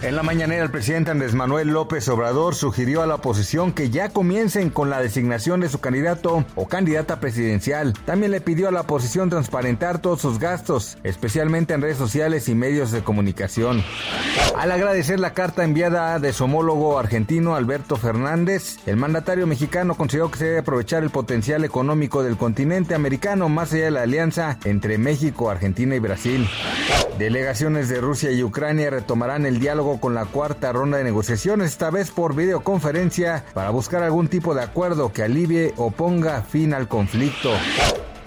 En la mañanera, el presidente Andrés Manuel López Obrador sugirió a la oposición que ya comiencen con la designación de su candidato o candidata presidencial. También le pidió a la oposición transparentar todos sus gastos, especialmente en redes sociales y medios de comunicación. Al agradecer la carta enviada de su homólogo argentino Alberto Fernández, el mandatario mexicano consideró que se debe aprovechar el potencial económico del continente americano más allá de la alianza entre México, Argentina y Brasil. Delegaciones de Rusia y Ucrania retomarán el diálogo con la cuarta ronda de negociaciones, esta vez por videoconferencia, para buscar algún tipo de acuerdo que alivie o ponga fin al conflicto.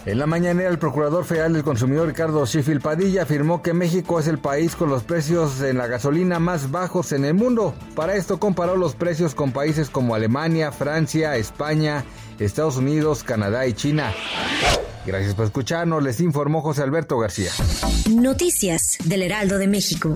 En la mañanera, el Procurador Federal del Consumidor Ricardo Sheffield Padilla afirmó que México es el país con los precios en la gasolina más bajos en el mundo. Para esto comparó los precios con países como Alemania, Francia, España, Estados Unidos, Canadá y China. Gracias por escucharnos, les informó José Alberto García. Noticias del Heraldo de México.